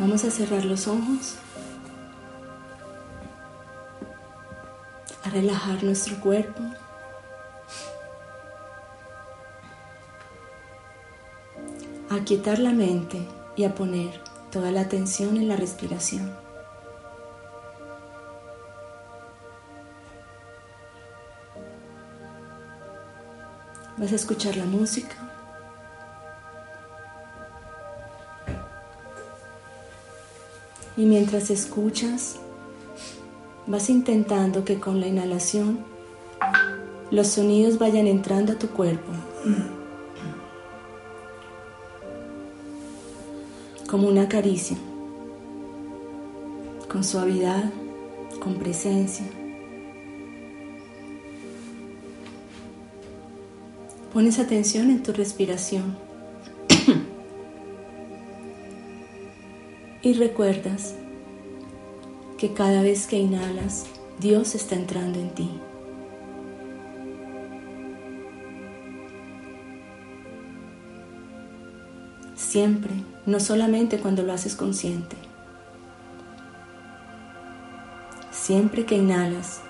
Vamos a cerrar los ojos, a relajar nuestro cuerpo. A quietar la mente y a poner toda la atención en la respiración. Vas a escuchar la música. Y mientras escuchas, vas intentando que con la inhalación los sonidos vayan entrando a tu cuerpo. Como una caricia, con suavidad, con presencia. Pones atención en tu respiración. Y recuerdas que cada vez que inhalas, Dios está entrando en ti. Siempre, no solamente cuando lo haces consciente. Siempre que inhalas,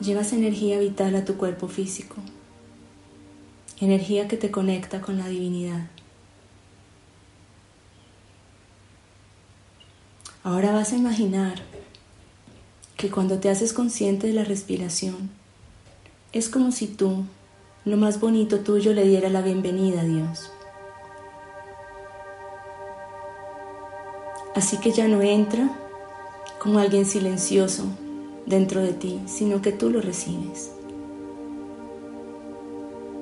llevas energía vital a tu cuerpo físico, energía que te conecta con la divinidad. Ahora vas a imaginar que cuando te haces consciente de la respiración, es como si tú, lo más bonito tuyo, le diera la bienvenida a Dios. Así que ya no entra como alguien silencioso dentro de ti, sino que tú lo recibes.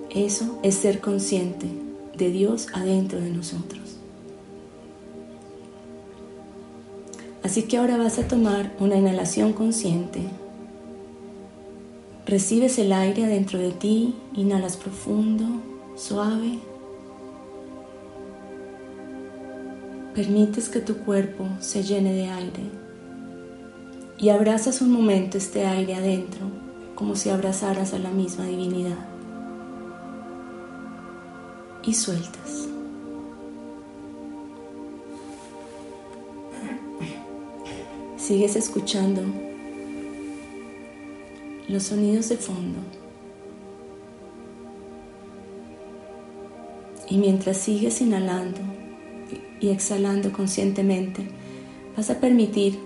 Eso es ser consciente de Dios adentro de nosotros. Así que ahora vas a tomar una inhalación consciente. Recibes el aire adentro de ti, inhalas profundo, suave. Permites que tu cuerpo se llene de aire y abrazas un momento este aire adentro como si abrazaras a la misma divinidad. Y sueltas. Sigues escuchando los sonidos de fondo. Y mientras sigues inhalando y exhalando conscientemente, vas a permitir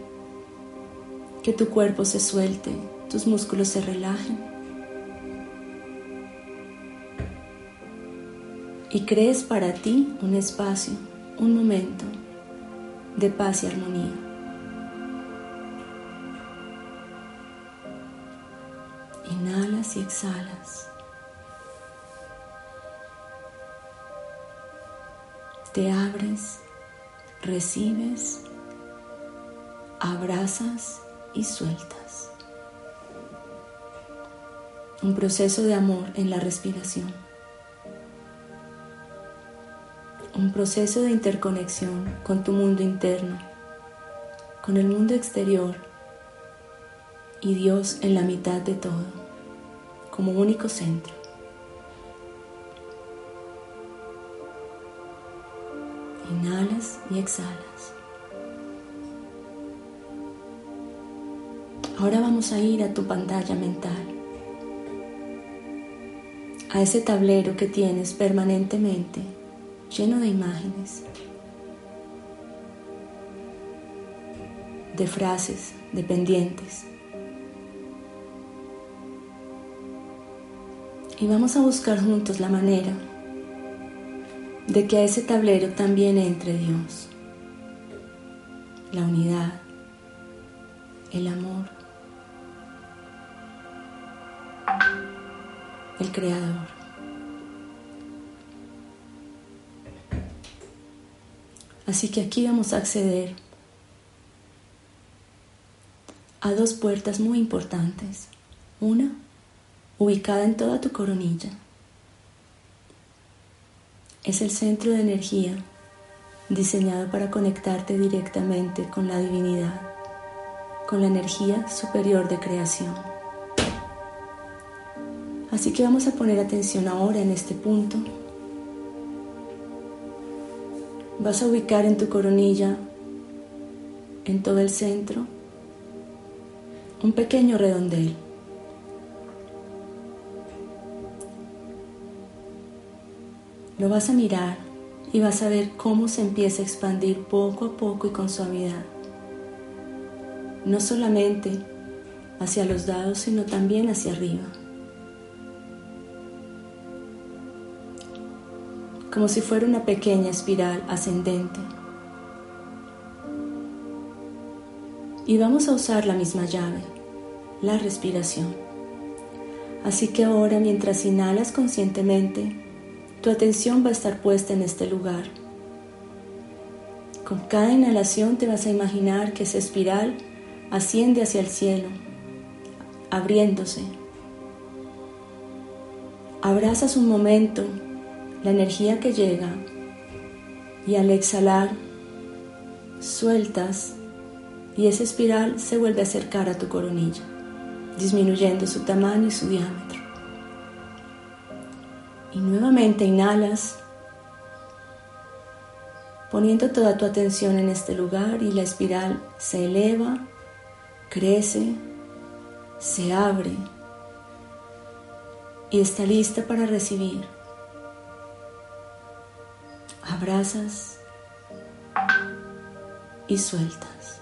que tu cuerpo se suelte, tus músculos se relajen. Y crees para ti un espacio, un momento de paz y armonía. Y exhalas. Te abres, recibes, abrazas y sueltas. Un proceso de amor en la respiración. Un proceso de interconexión con tu mundo interno, con el mundo exterior y Dios en la mitad de todo, como único centro. Inhalas y exhalas. Ahora vamos a ir a tu pantalla mental, a ese tablero que tienes permanentemente lleno de imágenes, de frases, de pendientes. Y vamos a buscar juntos la manera de que a ese tablero también entre Dios, la unidad, el amor, el Creador. Así que aquí vamos a acceder a dos puertas muy importantes. Una, ubicada en toda tu coronilla. Es el centro de energía diseñado para conectarte directamente con la divinidad, con la energía superior de creación. Así que vamos a poner atención ahora en este punto. Vas a ubicar en tu coronilla, en todo el centro, un pequeño redondel. Lo vas a mirar y vas a ver cómo se empieza a expandir poco a poco y con suavidad. No solamente hacia los lados, sino también hacia arriba. Como si fuera una pequeña espiral ascendente. Y vamos a usar la misma llave, la respiración. Así que ahora mientras inhalas conscientemente, tu atención va a estar puesta en este lugar. Con cada inhalación te vas a imaginar que esa espiral asciende hacia el cielo, abriéndose. Abrazas un momento la energía que llega y al exhalar sueltas y esa espiral se vuelve a acercar a tu coronilla, disminuyendo su tamaño y su diámetro. Y nuevamente inhalas, poniendo toda tu atención en este lugar y la espiral se eleva, crece, se abre y está lista para recibir. Abrazas y sueltas.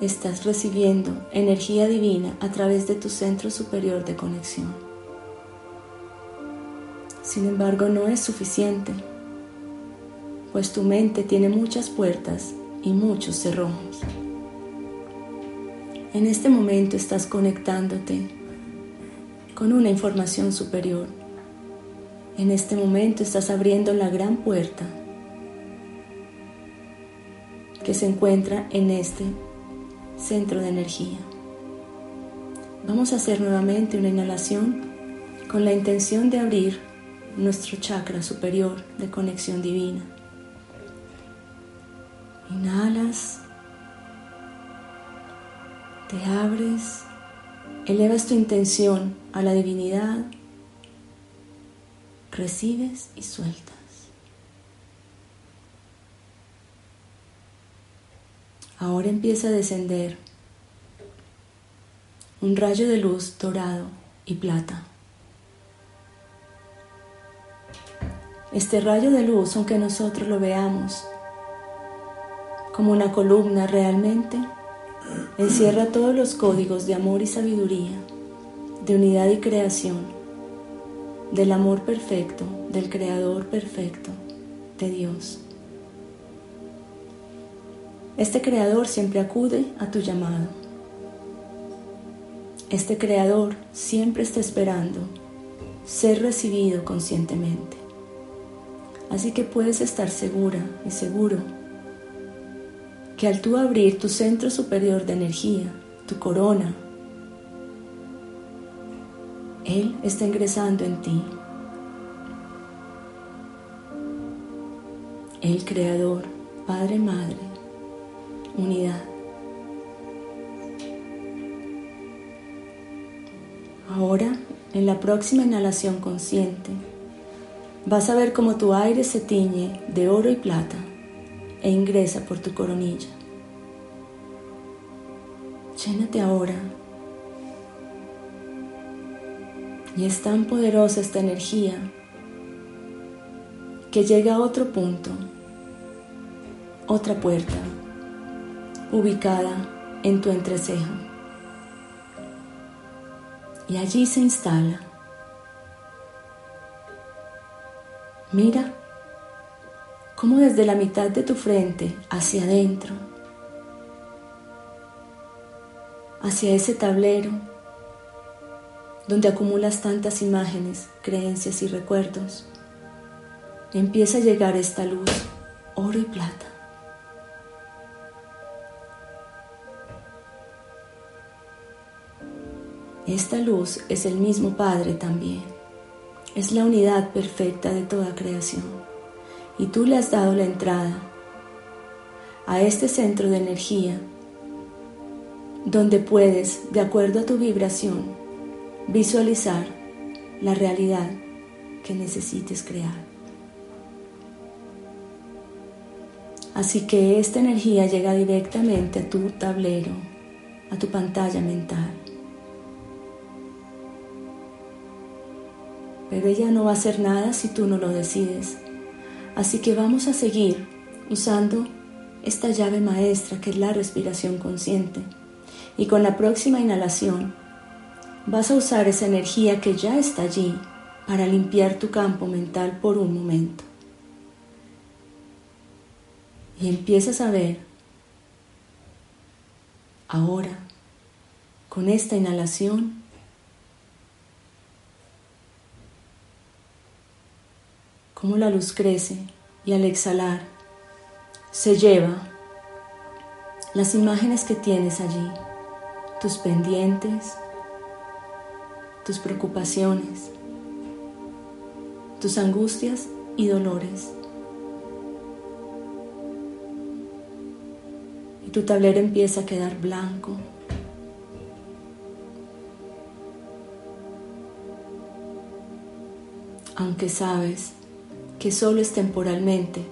Estás recibiendo energía divina a través de tu centro superior de conexión. Sin embargo, no es suficiente, pues tu mente tiene muchas puertas y muchos cerrojos. En este momento estás conectándote con una información superior. En este momento estás abriendo la gran puerta que se encuentra en este centro de energía. Vamos a hacer nuevamente una inhalación con la intención de abrir nuestro chakra superior de conexión divina. Inhalas, te abres, elevas tu intención a la divinidad, recibes y sueltas. Ahora empieza a descender un rayo de luz dorado y plata. Este rayo de luz, aunque nosotros lo veamos como una columna realmente, encierra todos los códigos de amor y sabiduría, de unidad y creación, del amor perfecto, del creador perfecto, de Dios. Este creador siempre acude a tu llamado. Este creador siempre está esperando ser recibido conscientemente. Así que puedes estar segura y seguro que al tú abrir tu centro superior de energía, tu corona, Él está ingresando en ti. El Creador, Padre, Madre, unidad. Ahora, en la próxima inhalación consciente, vas a ver cómo tu aire se tiñe de oro y plata e ingresa por tu coronilla. Llénate ahora. Y es tan poderosa esta energía que llega a otro punto, otra puerta ubicada en tu entrecejo. Y allí se instala. Mira cómo desde la mitad de tu frente hacia adentro, hacia ese tablero, donde acumulas tantas imágenes, creencias y recuerdos, empieza a llegar esta luz, oro y plata. Esta luz es el mismo Padre también. Es la unidad perfecta de toda creación. Y tú le has dado la entrada a este centro de energía donde puedes, de acuerdo a tu vibración, visualizar la realidad que necesites crear. Así que esta energía llega directamente a tu tablero, a tu pantalla mental. Pero ella no va a hacer nada si tú no lo decides. Así que vamos a seguir usando esta llave maestra que es la respiración consciente. Y con la próxima inhalación vas a usar esa energía que ya está allí para limpiar tu campo mental por un momento. Y empiezas a ver ahora, con esta inhalación, cómo la luz crece y al exhalar se lleva las imágenes que tienes allí, tus pendientes, tus preocupaciones, tus angustias y dolores. Y tu tablero empieza a quedar blanco. Aunque sabes que solo es temporalmente.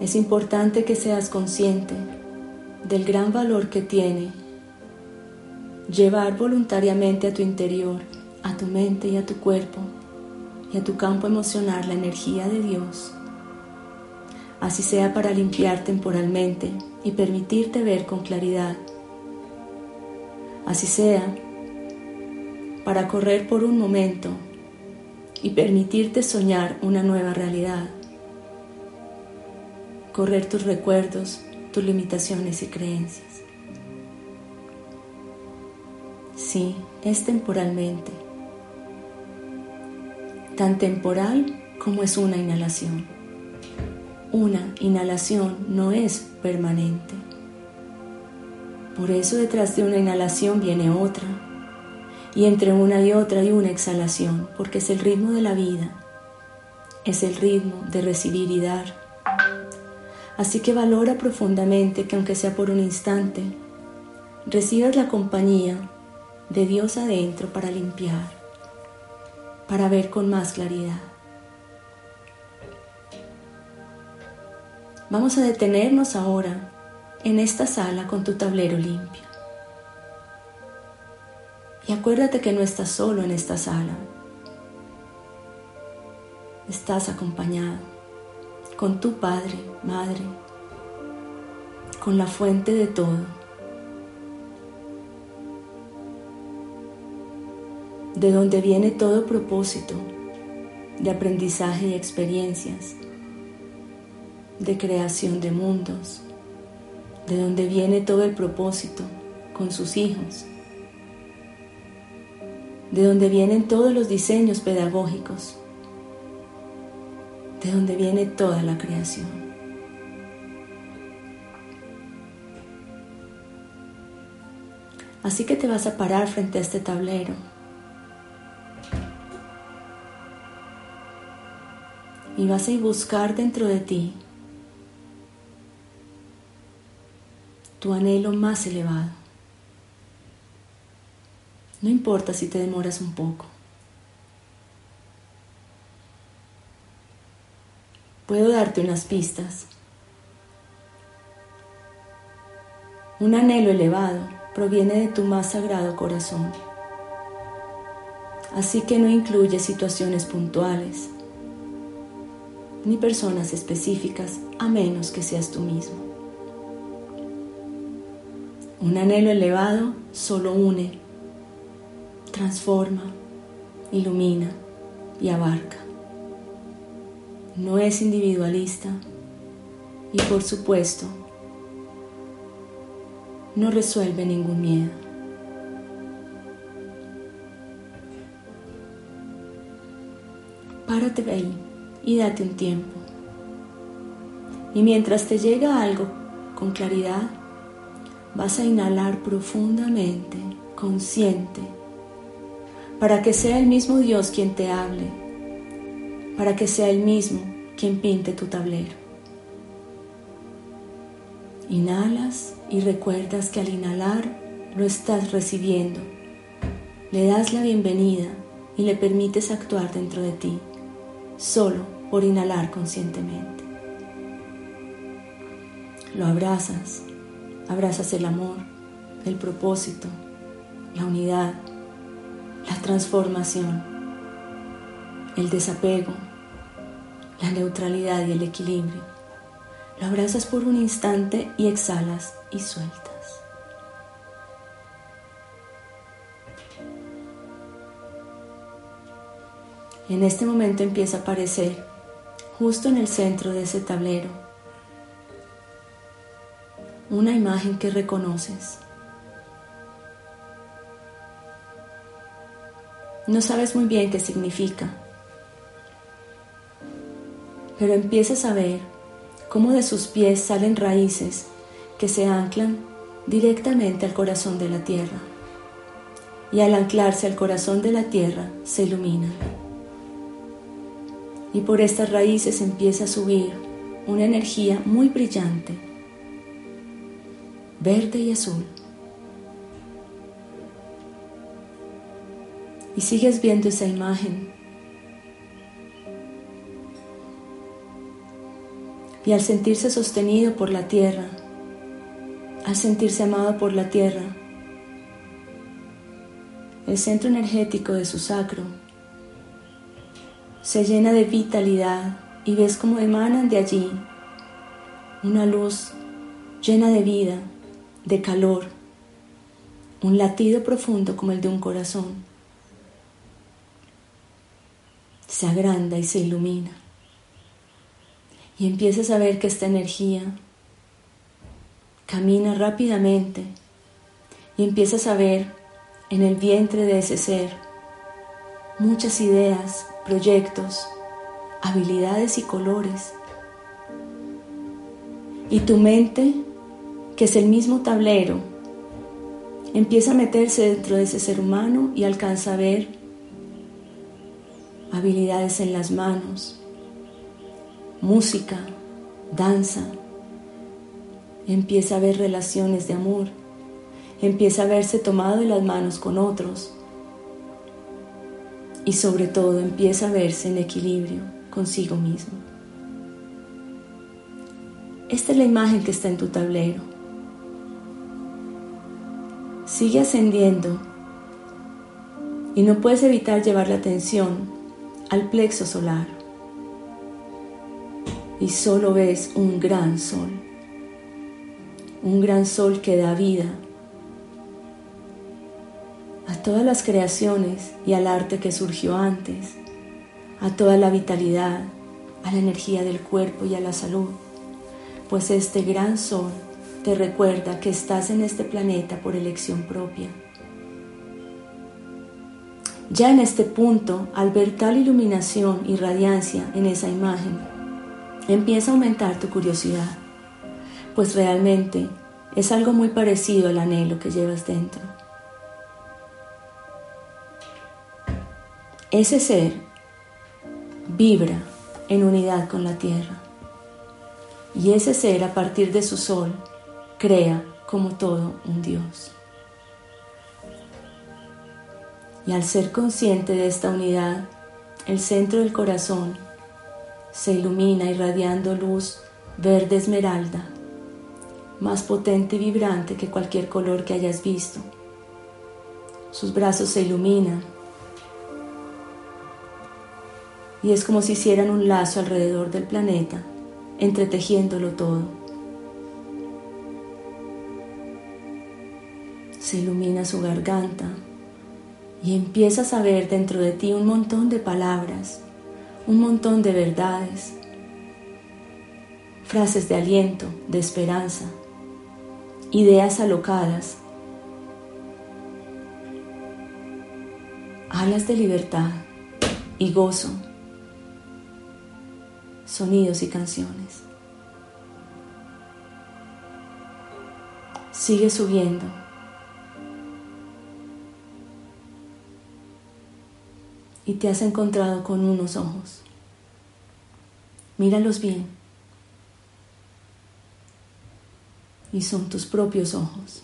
Es importante que seas consciente del gran valor que tiene llevar voluntariamente a tu interior, a tu mente y a tu cuerpo y a tu campo emocional la energía de Dios. Así sea para limpiar temporalmente y permitirte ver con claridad. Así sea para correr por un momento y permitirte soñar una nueva realidad. Correr tus recuerdos, tus limitaciones y creencias. Sí, es temporalmente. Tan temporal como es una inhalación. Una inhalación no es permanente. Por eso detrás de una inhalación viene otra y entre una y otra hay una exhalación, porque es el ritmo de la vida, es el ritmo de recibir y dar. Así que valora profundamente que aunque sea por un instante, recibas la compañía de Dios adentro para limpiar, para ver con más claridad. Vamos a detenernos ahora en esta sala con tu tablero limpio. Y acuérdate que no estás solo en esta sala. Estás acompañado con tu Padre, Madre, con la fuente de todo. De donde viene todo propósito de aprendizaje y experiencias, de creación de mundos, de donde viene todo el propósito con sus hijos de donde vienen todos los diseños pedagógicos, de donde viene toda la creación. Así que te vas a parar frente a este tablero. Y vas a buscar dentro de ti tu anhelo más elevado. No importa si te demoras un poco. Puedo darte unas pistas. Un anhelo elevado proviene de tu más sagrado corazón. Así que no incluye situaciones puntuales ni personas específicas a menos que seas tú mismo. Un anhelo elevado solo une transforma, ilumina y abarca. No es individualista y por supuesto no resuelve ningún miedo. Párate ahí y date un tiempo. Y mientras te llega algo con claridad, vas a inhalar profundamente, consciente para que sea el mismo Dios quien te hable, para que sea el mismo quien pinte tu tablero. Inhalas y recuerdas que al inhalar lo estás recibiendo, le das la bienvenida y le permites actuar dentro de ti, solo por inhalar conscientemente. Lo abrazas, abrazas el amor, el propósito, la unidad, la transformación, el desapego, la neutralidad y el equilibrio. Lo abrazas por un instante y exhalas y sueltas. En este momento empieza a aparecer, justo en el centro de ese tablero, una imagen que reconoces. No sabes muy bien qué significa, pero empiezas a ver cómo de sus pies salen raíces que se anclan directamente al corazón de la tierra. Y al anclarse al corazón de la tierra se iluminan. Y por estas raíces empieza a subir una energía muy brillante, verde y azul. Y sigues viendo esa imagen. Y al sentirse sostenido por la tierra, al sentirse amado por la tierra, el centro energético de su sacro se llena de vitalidad y ves cómo emanan de allí una luz llena de vida, de calor, un latido profundo como el de un corazón se agranda y se ilumina. Y empiezas a ver que esta energía camina rápidamente y empiezas a ver en el vientre de ese ser muchas ideas, proyectos, habilidades y colores. Y tu mente, que es el mismo tablero, empieza a meterse dentro de ese ser humano y alcanza a ver habilidades en las manos, música, danza. Empieza a ver relaciones de amor. Empieza a verse tomado de las manos con otros. Y sobre todo empieza a verse en equilibrio consigo mismo. Esta es la imagen que está en tu tablero. Sigue ascendiendo y no puedes evitar llevar la atención al plexo solar. Y solo ves un gran sol, un gran sol que da vida a todas las creaciones y al arte que surgió antes, a toda la vitalidad, a la energía del cuerpo y a la salud, pues este gran sol te recuerda que estás en este planeta por elección propia ya en este punto, al ver tal iluminación y radiancia en esa imagen, empieza a aumentar tu curiosidad, pues realmente es algo muy parecido al anhelo que llevas dentro. Ese ser vibra en unidad con la tierra y ese ser a partir de su sol crea como todo un Dios. Y al ser consciente de esta unidad, el centro del corazón se ilumina irradiando luz verde esmeralda, más potente y vibrante que cualquier color que hayas visto. Sus brazos se iluminan y es como si hicieran un lazo alrededor del planeta, entretejiéndolo todo. Se ilumina su garganta, y empiezas a ver dentro de ti un montón de palabras, un montón de verdades, frases de aliento, de esperanza, ideas alocadas, alas de libertad y gozo sonidos y canciones. Sigue subiendo. Y te has encontrado con unos ojos. Míralos bien. Y son tus propios ojos.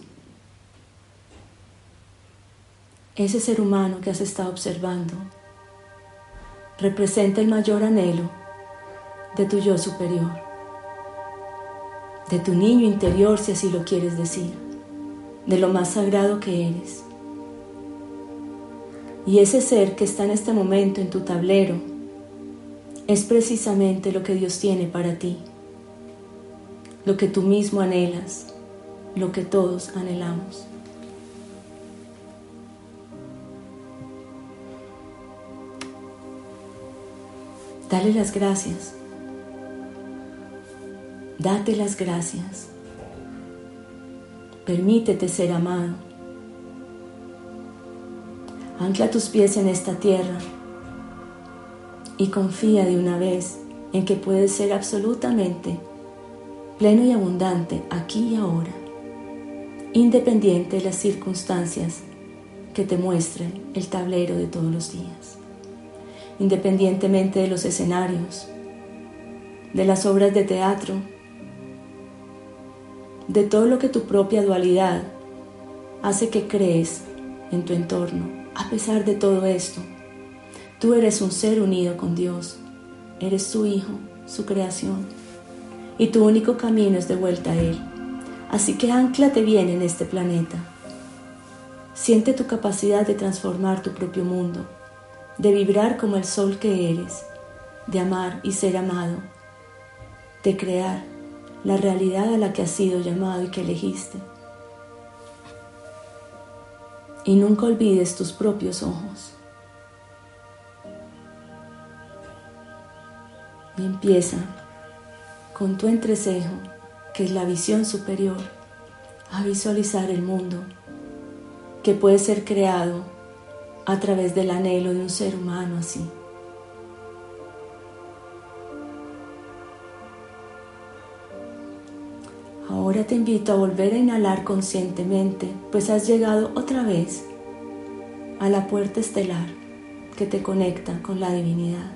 Ese ser humano que has estado observando representa el mayor anhelo de tu yo superior, de tu niño interior si así lo quieres decir, de lo más sagrado que eres. Y ese ser que está en este momento en tu tablero es precisamente lo que Dios tiene para ti, lo que tú mismo anhelas, lo que todos anhelamos. Dale las gracias. Date las gracias. Permítete ser amado. Ancla tus pies en esta tierra y confía de una vez en que puedes ser absolutamente pleno y abundante aquí y ahora, independiente de las circunstancias que te muestren el tablero de todos los días independientemente de los escenarios, de las obras de teatro, de todo lo que tu propia dualidad hace que crees en tu entorno. A pesar de todo esto, tú eres un ser unido con Dios, eres su hijo, su creación, y tu único camino es de vuelta a Él. Así que anclate bien en este planeta. Siente tu capacidad de transformar tu propio mundo de vibrar como el sol que eres, de amar y ser amado, de crear la realidad a la que has sido llamado y que elegiste. Y nunca olvides tus propios ojos. Y empieza con tu entrecejo, que es la visión superior, a visualizar el mundo que puede ser creado a través del anhelo de un ser humano así. Ahora te invito a volver a inhalar conscientemente, pues has llegado otra vez a la puerta estelar que te conecta con la divinidad.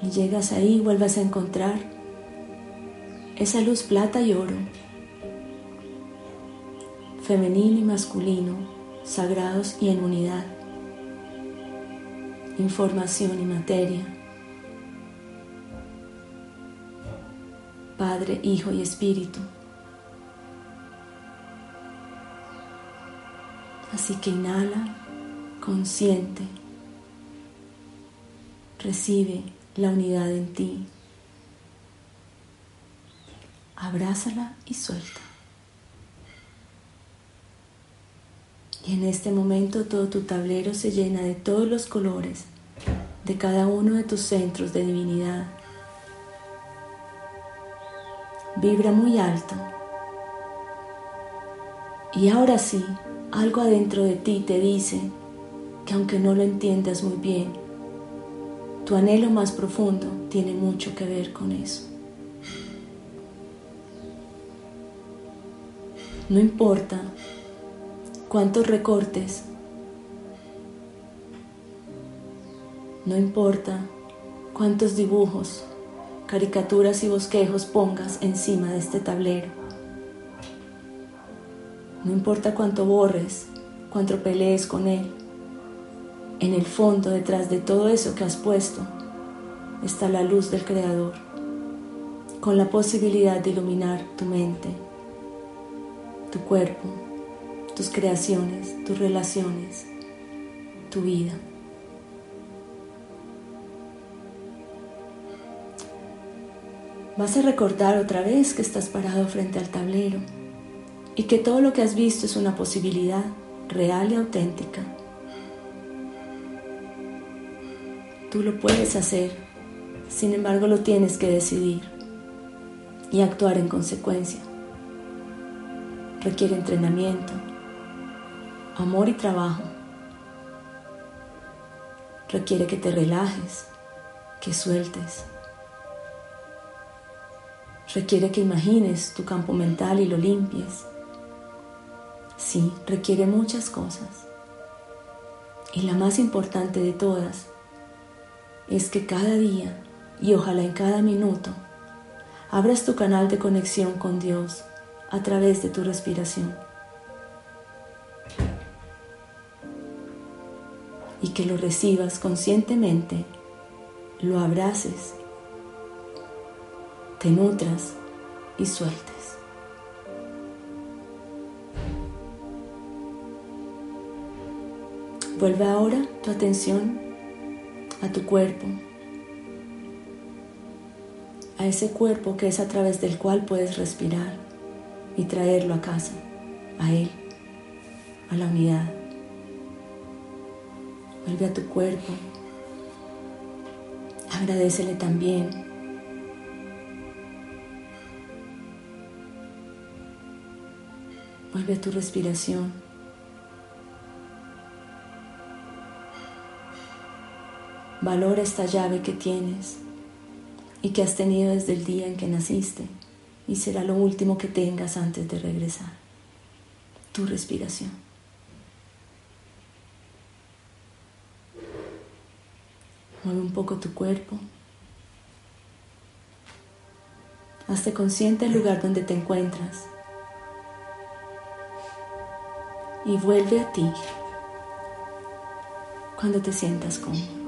Y llegas ahí y vuelves a encontrar esa luz plata y oro, femenino y masculino, sagrados y en unidad, información y materia, Padre, Hijo y Espíritu. Así que inhala consciente, recibe la unidad en ti, abrázala y suelta. Y en este momento todo tu tablero se llena de todos los colores de cada uno de tus centros de divinidad. Vibra muy alto. Y ahora sí, algo adentro de ti te dice que aunque no lo entiendas muy bien, tu anhelo más profundo tiene mucho que ver con eso. No importa cuántos recortes. No importa cuántos dibujos, caricaturas y bosquejos pongas encima de este tablero. No importa cuánto borres, cuánto pelees con él. En el fondo, detrás de todo eso que has puesto, está la luz del Creador, con la posibilidad de iluminar tu mente, tu cuerpo, tus creaciones, tus relaciones, tu vida. Vas a recordar otra vez que estás parado frente al tablero y que todo lo que has visto es una posibilidad real y auténtica. Tú lo puedes hacer, sin embargo lo tienes que decidir y actuar en consecuencia. Requiere entrenamiento, amor y trabajo. Requiere que te relajes, que sueltes. Requiere que imagines tu campo mental y lo limpies. Sí, requiere muchas cosas. Y la más importante de todas es que cada día y ojalá en cada minuto abras tu canal de conexión con Dios a través de tu respiración. Y que lo recibas conscientemente, lo abraces, te nutras y sueltes. Vuelve ahora tu atención a tu cuerpo, a ese cuerpo que es a través del cual puedes respirar y traerlo a casa, a Él, a la unidad. Vuelve a tu cuerpo, agradecele también. Vuelve a tu respiración. Valora esta llave que tienes y que has tenido desde el día en que naciste y será lo último que tengas antes de regresar. Tu respiración. Mueve un poco tu cuerpo. Hazte consciente del lugar donde te encuentras. Y vuelve a ti cuando te sientas cómodo.